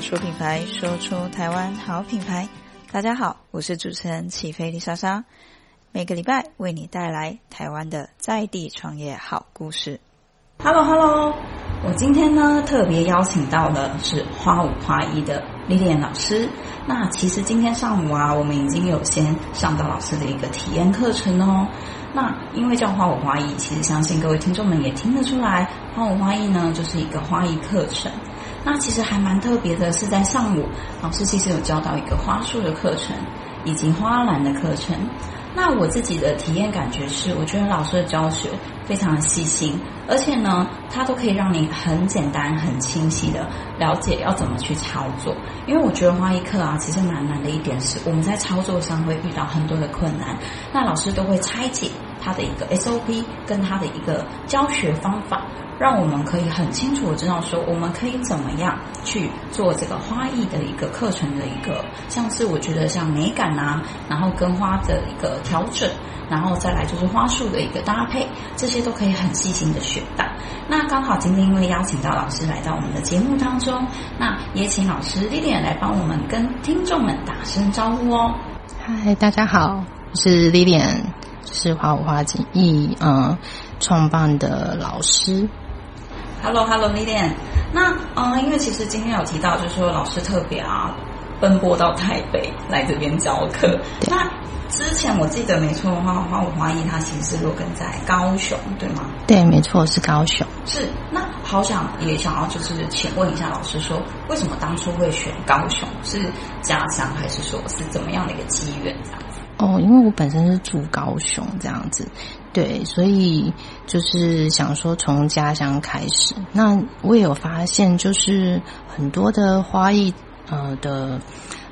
说品牌，说出台湾好品牌。大家好，我是主持人起飞丽莎莎，每个礼拜为你带来台湾的在地创业好故事。Hello Hello，我今天呢特别邀请到的是花舞花艺的 Lilian 老师。那其实今天上午啊，我们已经有先上到老师的一个体验课程哦。那因为叫花舞花艺，其实相信各位听众们也听得出来，花舞花艺呢就是一个花艺课程。那其实还蛮特别的，是在上午老师其实有教到一个花束的课程，以及花篮的课程。那我自己的体验感觉是，我觉得老师的教学非常的细心，而且呢，它都可以让你很简单、很清晰的了解要怎么去操作。因为我觉得花艺课啊，其实蛮难的一点是，我们在操作上会遇到很多的困难，那老师都会拆解他的一个 SOP 跟他的一个教学方法。让我们可以很清楚的知道说，我们可以怎么样去做这个花艺的一个课程的一个，像是我觉得像美感啊，然后跟花的一个调整，然后再来就是花束的一个搭配，这些都可以很细心的学到。那刚好今天因为邀请到老师来到我们的节目当中，那也请老师 Lilian 来帮我们跟听众们打声招呼哦。嗨，大家好，我是 Lilian，是花五花艺嗯创办的老师。Hello，Hello，Lilian。那嗯，因为其实今天有提到，就是说老师特别啊奔波到台北来这边教课。那之前我记得没错的话，花五花艺它其实是落根在高雄，对吗？对，没错，是高雄。是。那好想也想要就是请问一下老师说，说为什么当初会选高雄？是家乡还是说是怎么样的一个机缘这样子？哦，因为我本身是住高雄这样子。对，所以就是想说从家乡开始。那我也有发现，就是很多的花艺呃的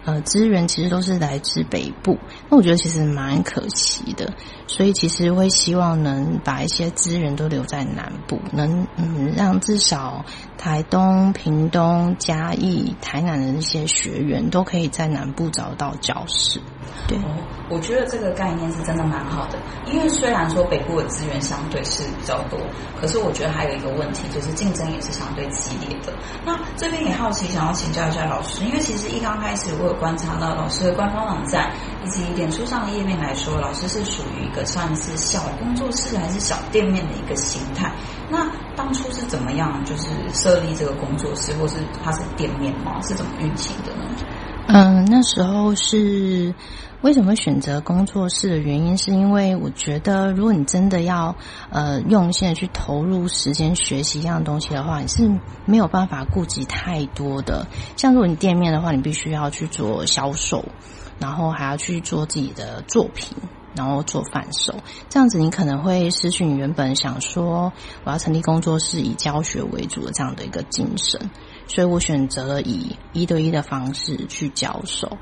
呃资源其实都是来自北部。那我觉得其实蛮可惜的，所以其实会希望能把一些资源都留在南部，能嗯让至少台东、屏东、嘉义、台南的一些学员都可以在南部找到教室。对。哦我觉得这个概念是真的蛮好的，因为虽然说北部的资源相对是比较多，可是我觉得还有一个问题，就是竞争也是相对激烈的。那这边也好奇，想要请教一下老师，因为其实一刚开始我有观察到老师的官方网站以及脸书上的页面来说，老师是属于一个算是小工作室还是小店面的一个形态。那当初是怎么样，就是设立这个工作室，或是它是店面吗？是怎么运行的？嗯，那时候是。为什么选择工作室的原因，是因为我觉得，如果你真的要呃用心的去投入时间学习一样东西的话，你是没有办法顾及太多的。像如果你店面的话，你必须要去做销售，然后还要去做自己的作品，然后做贩售，这样子你可能会失去你原本想说我要成立工作室以教学为主的这样的一个精神。所以我选择了以一对一的方式去教授。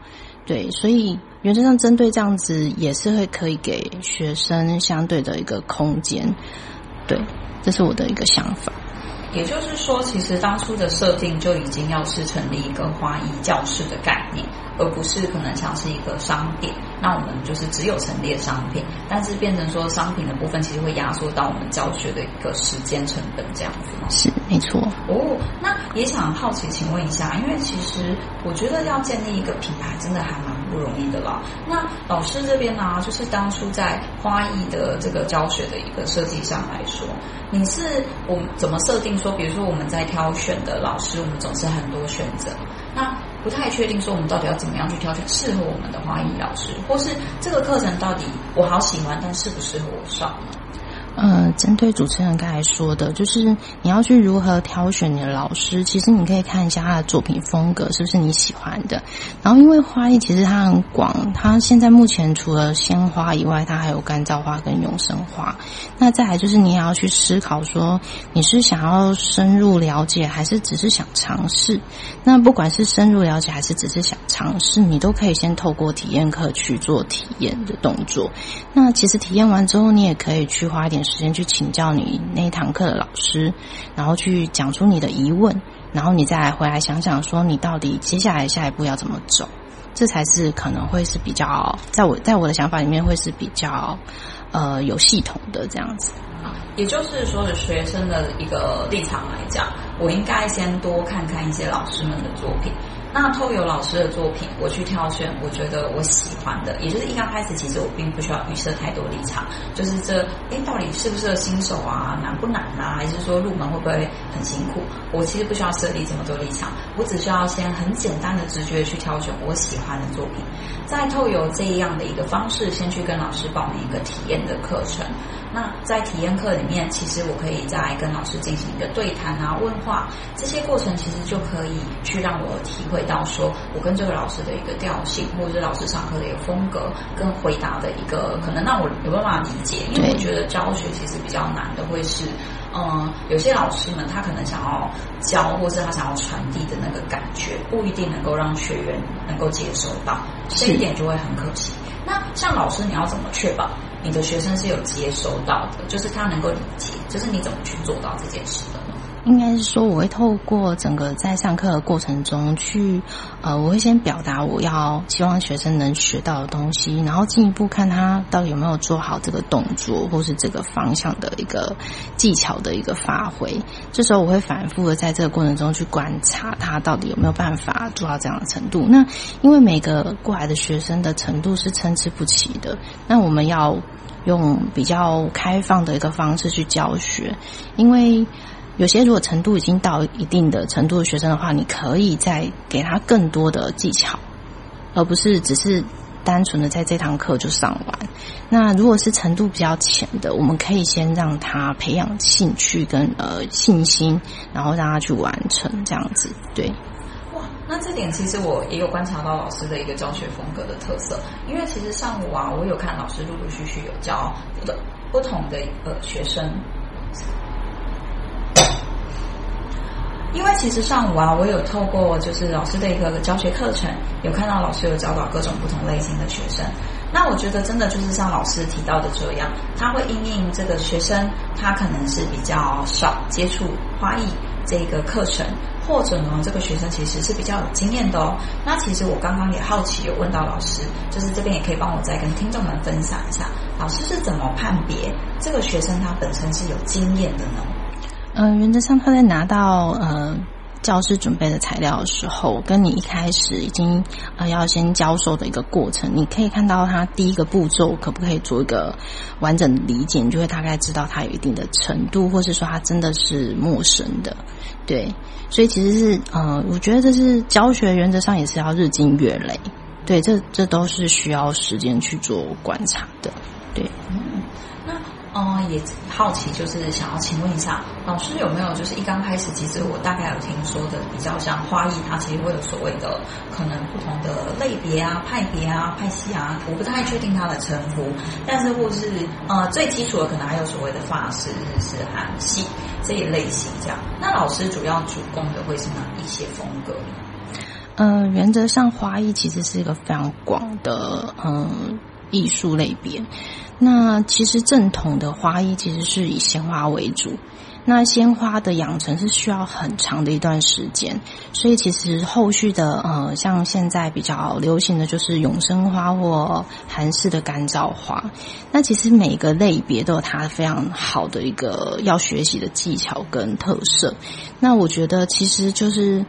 对，所以原则上针对这样子也是会可以给学生相对的一个空间，对，这是我的一个想法。也就是说，其实当初的设定就已经要是成立一个花艺教室的概念，而不是可能像是一个商店。那我们就是只有陈列商品，但是变成说商品的部分其实会压缩到我们教学的一个时间成本这样子吗？是，没错。哦，那也想好奇，请问一下，因为其实我觉得要建立一个品牌真的还蛮不容易的啦。那老师这边呢、就是当初在花艺的这个教学的一个设计上来说，你是我怎么设定说，比如说我们在挑选的老师，我们总是很多选择，那。不太确定说我们到底要怎么样去挑选适合我们的花艺老师，或是这个课程到底我好喜欢，但适不适合我上呢？呃，针对主持人刚才说的，就是你要去如何挑选你的老师，其实你可以看一下他的作品风格是不是你喜欢的。然后，因为花艺其实它很广，它现在目前除了鲜花以外，它还有干燥花跟永生花。那再来就是你也要去思考说，你是想要深入了解，还是只是想尝试？那不管是深入了解还是只是想尝试，你都可以先透过体验课去做体验的动作。那其实体验完之后，你也可以去花一点时间去请教你那一堂课的老师，然后去讲出你的疑问，然后你再回来想想说你到底接下来下一步要怎么走，这才是可能会是比较在我在我的想法里面会是比较呃有系统的这样子。也就是说，的学生的一个立场来讲，我应该先多看看一些老师们的作品，那透由老师的作品，我去挑选我觉得我喜欢的，也就是一刚开始其实我并不需要预设太多立场，就是这哎到底适不适合新手啊，难不难啊，还是说入门会不会很辛苦？我其实不需要设立这么多立场，我只需要先很简单的直觉去挑选我喜欢的作品，再透由这样的一个方式，先去跟老师报名一个体验的课程。那在体验课里面，其实我可以再跟老师进行一个对谈啊、问话，这些过程其实就可以去让我体会到，说我跟这个老师的一个调性，或者是老师上课的一个风格，跟回答的一个可能让我有办法理解。因为我觉得教学其实比较难的会是，嗯，有些老师们他可能想要教，或是他想要传递的那个感觉，不一定能够让学员能够接收到，这一点就会很可惜。那像老师，你要怎么确保？你的学生是有接收到的，就是他能够理解，就是你怎么去做到这件事的？应该是说，我会透过整个在上课的过程中去，呃，我会先表达我要希望学生能学到的东西，然后进一步看他到底有没有做好这个动作，或是这个方向的一个技巧的一个发挥。这时候我会反复的在这个过程中去观察他到底有没有办法做到这样的程度。那因为每个过来的学生的程度是参差不齐的，那我们要用比较开放的一个方式去教学，因为。有些如果程度已经到一定的程度的学生的话，你可以再给他更多的技巧，而不是只是单纯的在这堂课就上完。那如果是程度比较浅的，我们可以先让他培养兴趣跟呃信心，然后让他去完成这样子。对，哇，那这点其实我也有观察到老师的一个教学风格的特色，因为其实上午啊，我有看老师陆陆续续有教的不同的呃学生。因为其实上午啊，我有透过就是老师的一个教学课程，有看到老师有教导各种不同类型的学生。那我觉得真的就是像老师提到的这样，他会因应这个学生，他可能是比较少接触花艺这个课程，或者呢，这个学生其实是比较有经验的哦。那其实我刚刚也好奇有问到老师，就是这边也可以帮我再跟听众们分享一下，老师是怎么判别这个学生他本身是有经验的呢？嗯、原则上他在拿到呃教师准备的材料的时候，跟你一开始已经呃要先教授的一个过程，你可以看到他第一个步骤可不可以做一个完整的理解，你就会大概知道他有一定的程度，或是说他真的是陌生的，对，所以其实是呃，我觉得这是教学原则上也是要日积月累，对，这这都是需要时间去做观察的，对。嗯，也好奇，就是想要请问一下老师有没有，就是一刚开始，其实我大概有听说的，比较像花艺，它其实会有所谓的可能不同的类别啊、派别啊、派系啊，我不太确定它的称呼，但是或是呃最基础的，可能还有所谓的法式、日式、韩系这一类型这样。那老师主要主攻的会是哪一些风格呢？呃，原则上花艺其实是一个非常广的嗯艺术类别。那其实正统的花艺其实是以鲜花为主，那鲜花的养成是需要很长的一段时间，所以其实后续的呃，像现在比较流行的就是永生花或韩式的干燥花。那其实每个类别都有它非常好的一个要学习的技巧跟特色。那我觉得其实就是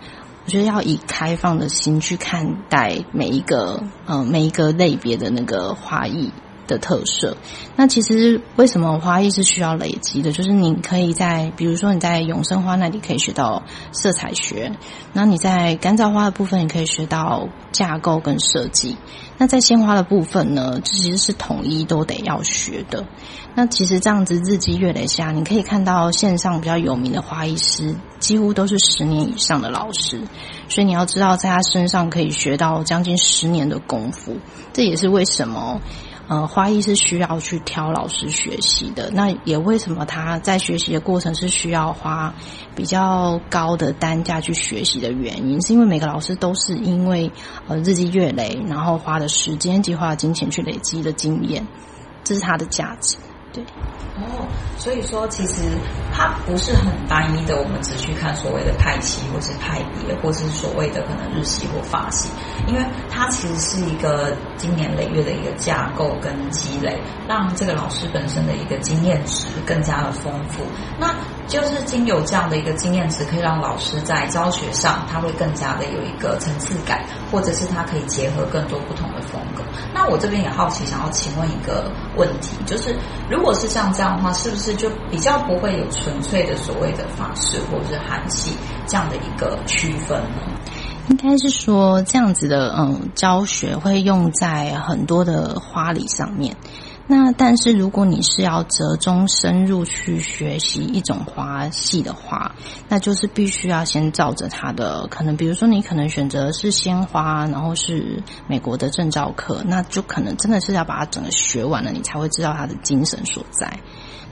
我觉得要以开放的心去看待每一个呃每一个类别的那个花艺的特色，那其实为什么花艺是需要累积的？就是你可以在，比如说你在永生花那里可以学到色彩学，那你在干燥花的部分，你可以学到架构跟设计。那在鲜花的部分呢，其实是统一都得要学的。那其实这样子日积月累下，你可以看到线上比较有名的花艺师，几乎都是十年以上的老师。所以你要知道，在他身上可以学到将近十年的功夫，这也是为什么。呃，花艺是需要去挑老师学习的。那也为什么他在学习的过程是需要花比较高的单价去学习的原因，是因为每个老师都是因为呃日积月累，然后花的时间及花金钱去累积的经验，这是他的价值。对，哦，所以说其实它不是很单一的，我们只去看所谓的派系，或是派别，或是所谓的可能日系或法系，因为它其实是一个经年累月的一个架构跟积累，让这个老师本身的一个经验值更加的丰富。那就是经有这样的一个经验值，可以让老师在教学上他会更加的有一个层次感，或者是他可以结合更多不同的风格。那我这边也好奇，想要请问一个问题，就是如果是像这样的话，是不是就比较不会有纯粹的所谓的法式或者是韩系这样的一个区分呢？应该是说这样子的，嗯，教学会用在很多的花礼上面。那但是如果你是要折中深入去学习一种花系的话，那就是必须要先照着它的可能，比如说你可能选择是鲜花，然后是美国的证照课，那就可能真的是要把它整个学完了，你才会知道它的精神所在。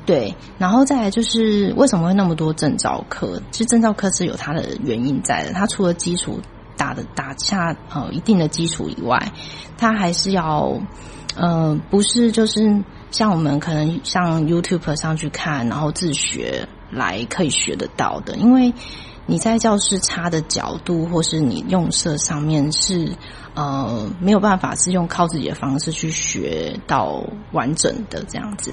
对，然后再来就是为什么会那么多证照课？其实证照课是有它的原因在的，它除了基础打的打下呃一定的基础以外，它还是要。呃，不是，就是像我们可能上 YouTube 上去看，然后自学来可以学得到的。因为你在教室插的角度，或是你用色上面是呃没有办法是用靠自己的方式去学到完整的这样子。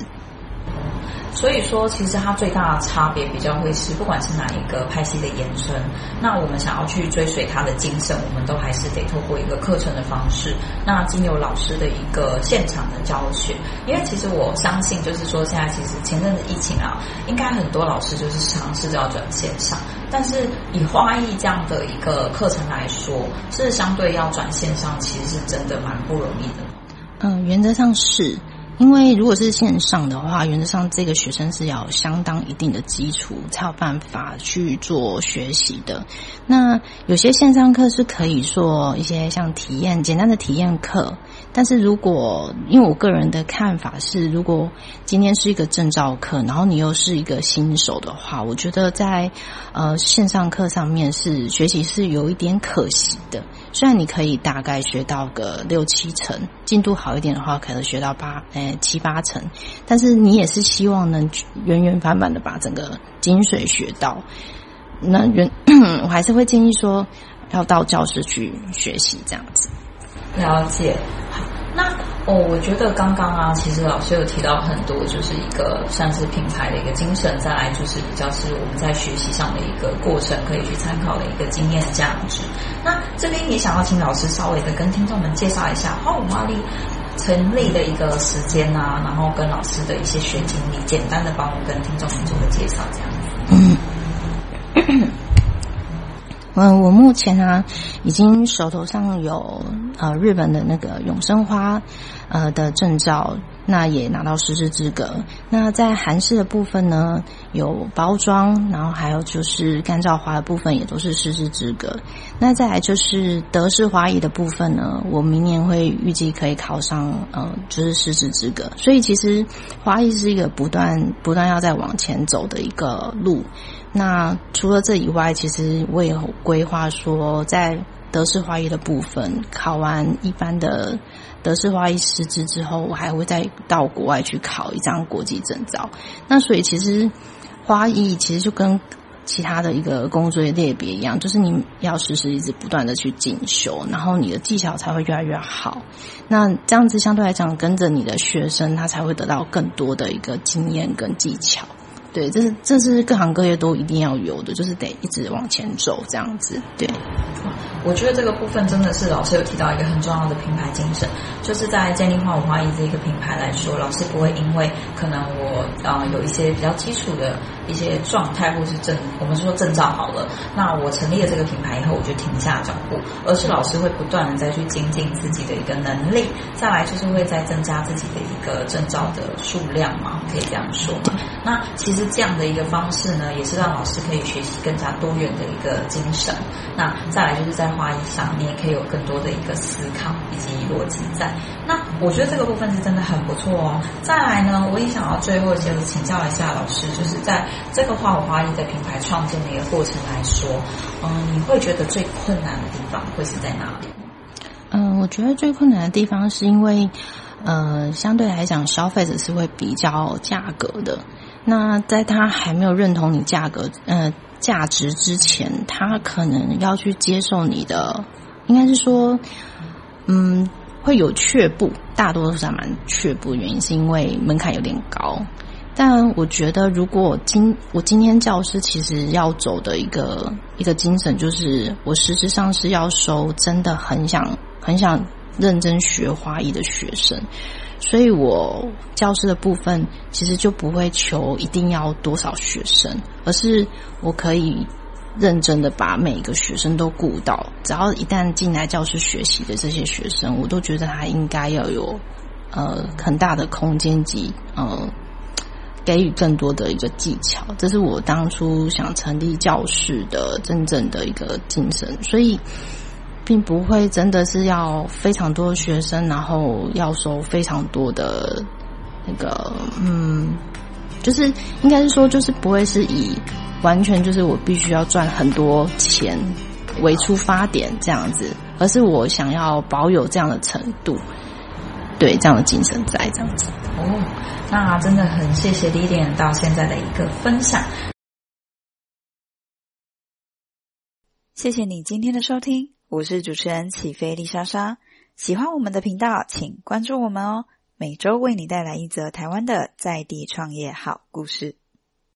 所以说，其实它最大的差别比较会是，不管是哪一个派系的延伸，那我们想要去追随它的精神，我们都还是得透过一个课程的方式，那经由老师的一个现场的教学。因为其实我相信，就是说现在其实前阵子疫情啊，应该很多老师就是尝试着要转线上，但是以花艺这样的一个课程来说，是相对要转线上，其实是真的蛮不容易的。嗯，原则上是。因为如果是线上的话，原则上这个学生是要有相当一定的基础，才有办法去做学习的。那有些线上课是可以做一些像体验，简单的体验课。但是如果因为我个人的看法是，如果今天是一个证照课，然后你又是一个新手的话，我觉得在呃线上课上面是学习是有一点可惜的。虽然你可以大概学到个六七成，进度好一点的话，可能学到八诶七八成，但是你也是希望能原原版版的把整个精髓学到。那原 我还是会建议说，要到教室去学习这样子。了解，好，那哦，我觉得刚刚啊，其实老师有提到很多，就是一个算是品牌的一个精神，再来就是比较是我们在学习上的一个过程，可以去参考的一个经验价值。那这边也想要请老师稍微的跟听众们介绍一下花五花力成立的一个时间啊，然后跟老师的一些学经历，简单的帮我跟听众们做个介绍，这样子。嗯。嗯，我目前呢，已经手头上有呃日本的那个永生花呃的证照，那也拿到师资资格。那在韩式的部分呢，有包装，然后还有就是干燥花的部分也都是师资资格。那再来就是德式花艺的部分呢，我明年会预计可以考上呃就是师资资格。所以其实花艺是一个不断不断要再往前走的一个路。那除了这以外，其实我也有规划说，在德式花艺的部分考完一般的德式花艺师资之后，我还会再到国外去考一张国际证照。那所以其实花艺其实就跟其他的一个工作类别一样，就是你要时时一直不断的去进修，然后你的技巧才会越来越好。那这样子相对来讲，跟着你的学生，他才会得到更多的一个经验跟技巧。对，这是这是各行各业都一定要有的，就是得一直往前走这样子。对，我觉得这个部分真的是老师有提到一个很重要的品牌精神，就是在建立花舞花艺这一个品牌来说，老师不会因为可能我、呃、有一些比较基础的一些状态或是证，我们说证照好了，那我成立了这个品牌以后，我就停下脚步，而是老师会不断的再去精进自己的一个能力，再来就是会再增加自己的一个证照的数量嘛，可以这样说。那其实。这样的一个方式呢，也是让老师可以学习更加多元的一个精神。那再来就是在花艺上，你也可以有更多的一个思考以及逻辑在。那我觉得这个部分是真的很不错哦。再来呢，我也想要最后就请教一下老师，就是在这个花舞花艺的品牌创建的一个过程来说，嗯，你会觉得最困难的地方会是在哪里？嗯，我觉得最困难的地方是因为，呃，相对来讲，消费者是会比较价格的。那在他还没有认同你价格呃价值之前，他可能要去接受你的，应该是说，嗯，会有却步，大多数是还蛮却步，原因是因为门槛有点高。但我觉得，如果今我今天教师其实要走的一个一个精神，就是我实质上是要收真的很想很想认真学华裔的学生，所以我教师的部分其实就不会求一定要多少学生，而是我可以认真的把每一个学生都顾到，只要一旦进来教室学习的这些学生，我都觉得他应该要有呃很大的空间及呃。给予更多的一个技巧，这是我当初想成立教室的真正的一个精神，所以并不会真的是要非常多的学生，然后要收非常多的那个，嗯，就是应该是说，就是不会是以完全就是我必须要赚很多钱为出发点这样子，而是我想要保有这样的程度，对这样的精神在这样子哦。那真的很谢谢 Lilian 到现在的一个分享，谢谢你今天的收听，我是主持人起飞丽莎莎。喜欢我们的频道，请关注我们哦，每周为你带来一则台湾的在地创业好故事。